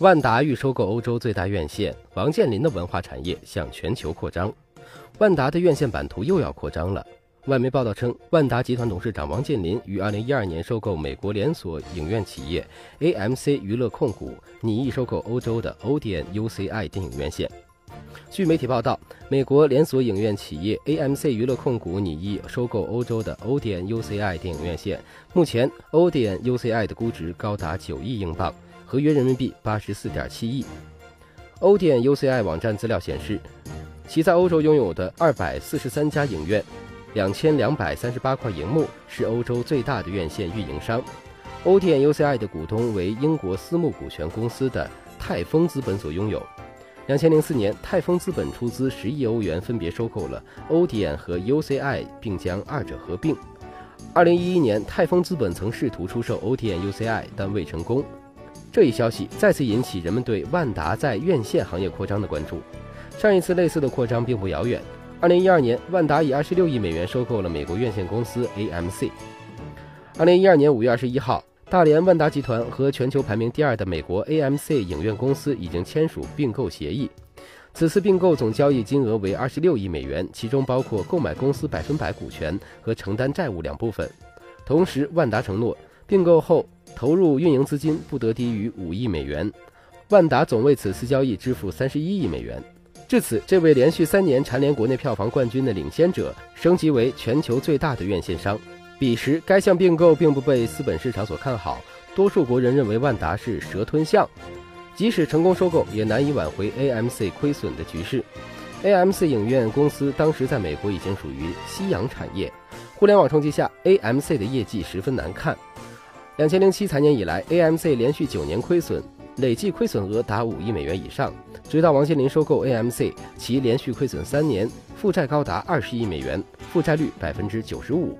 万达欲收购欧洲最大院线，王健林的文化产业向全球扩张。万达的院线版图又要扩张了。外媒报道称，万达集团董事长王健林于2012年收购美国连锁影院企业 AMC 娱乐控股，拟意收购欧洲的 ODN UCI 电影院线。据媒体报道，美国连锁影院企业 AMC 娱乐控股拟意收购欧洲的 ODN UCI 电影院线。目前，ODN UCI 的估值高达九亿英镑，合约人民币八十四点七亿。Odeon UCI 网站资料显示，其在欧洲拥有的二百四十三家影院、两千两百三十八块银幕，是欧洲最大的院线运营商。Odeon UCI 的股东为英国私募股权公司的泰丰资本所拥有。两千零四年，泰丰资本出资十亿欧元，分别收购了欧迪安和 UCI，并将二者合并。二零一一年，泰丰资本曾试图出售欧迪安 UCI，但未成功。这一消息再次引起人们对万达在院线行业扩张的关注。上一次类似的扩张并不遥远。二零一二年，万达以二十六亿美元收购了美国院线公司 AMC。二零一二年五月二十一号。大连万达集团和全球排名第二的美国 AMC 影院公司已经签署并购协议。此次并购总交易金额为二十六亿美元，其中包括购买公司百分百股权和承担债务两部分。同时，万达承诺并购后投入运营资金不得低于五亿美元。万达总为此次交易支付三十一亿美元。至此，这位连续三年蝉联国内票房冠军的领先者升级为全球最大的院线商。彼时，该项并购并不被资本市场所看好，多数国人认为万达是蛇吞象，即使成功收购，也难以挽回 AMC 亏损的局势。AMC 影院公司当时在美国已经属于夕阳产业，互联网冲击下，AMC 的业绩十分难看。两千零七财年以来，AMC 连续九年亏损，累计亏损额达五亿美元以上。直到王健林收购 AMC，其连续亏损三年，负债高达二十亿美元，负债率百分之九十五。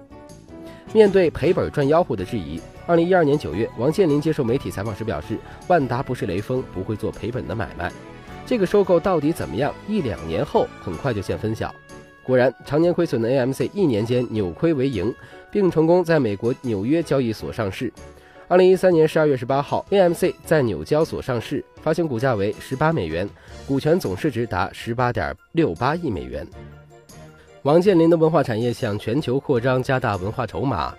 面对赔本赚吆喝的质疑，二零一二年九月，王健林接受媒体采访时表示：“万达不是雷锋，不会做赔本的买卖。”这个收购到底怎么样？一两年后，很快就见分晓。果然，常年亏损的 AMC 一年间扭亏为盈，并成功在美国纽约交易所上市。二零一三年十二月十八号，AMC 在纽交所上市，发行股价为十八美元，股权总市值达十八点六八亿美元。王健林的文化产业向全球扩张，加大文化筹码。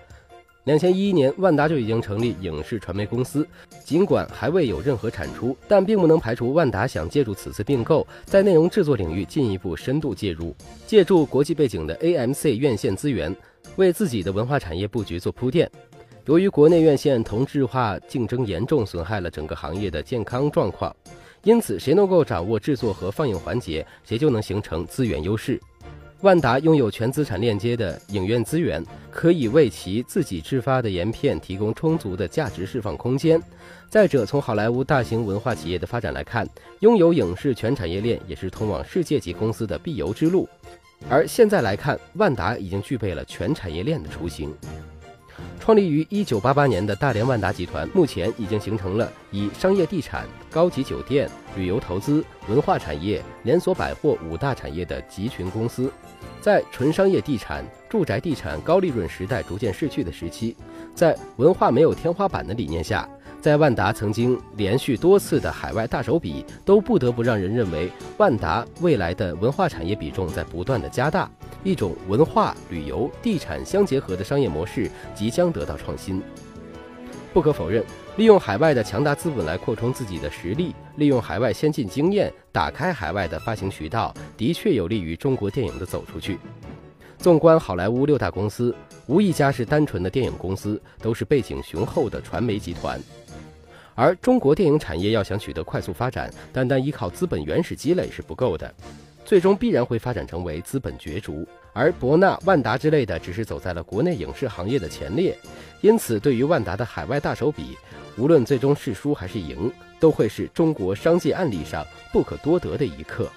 两千一一年，万达就已经成立影视传媒公司。尽管还未有任何产出，但并不能排除万达想借助此次并购，在内容制作领域进一步深度介入，借助国际背景的 AMC 院线资源，为自己的文化产业布局做铺垫。由于国内院线同质化竞争严重，损害了整个行业的健康状况，因此谁能够掌握制作和放映环节，谁就能形成资源优势。万达拥有全资产链接的影院资源，可以为其自己制发的盐片提供充足的价值释放空间。再者，从好莱坞大型文化企业的发展来看，拥有影视全产业链也是通往世界级公司的必由之路。而现在来看，万达已经具备了全产业链的雏形。创立于1988年的大连万达集团，目前已经形成了以商业地产、高级酒店、旅游投资、文化产业、连锁百货五大产业的集群公司。在纯商业地产、住宅地产高利润时代逐渐逝去的时期，在文化没有天花板的理念下，在万达曾经连续多次的海外大手笔，都不得不让人认为万达未来的文化产业比重在不断的加大。一种文化、旅游、地产相结合的商业模式即将得到创新。不可否认，利用海外的强大资本来扩充自己的实力，利用海外先进经验打开海外的发行渠道，的确有利于中国电影的走出去。纵观好莱坞六大公司，无一家是单纯的电影公司，都是背景雄厚的传媒集团。而中国电影产业要想取得快速发展，单单依靠资本原始积累是不够的。最终必然会发展成为资本角逐，而博纳、万达之类的只是走在了国内影视行业的前列，因此对于万达的海外大手笔，无论最终是输还是赢，都会是中国商界案例上不可多得的一课。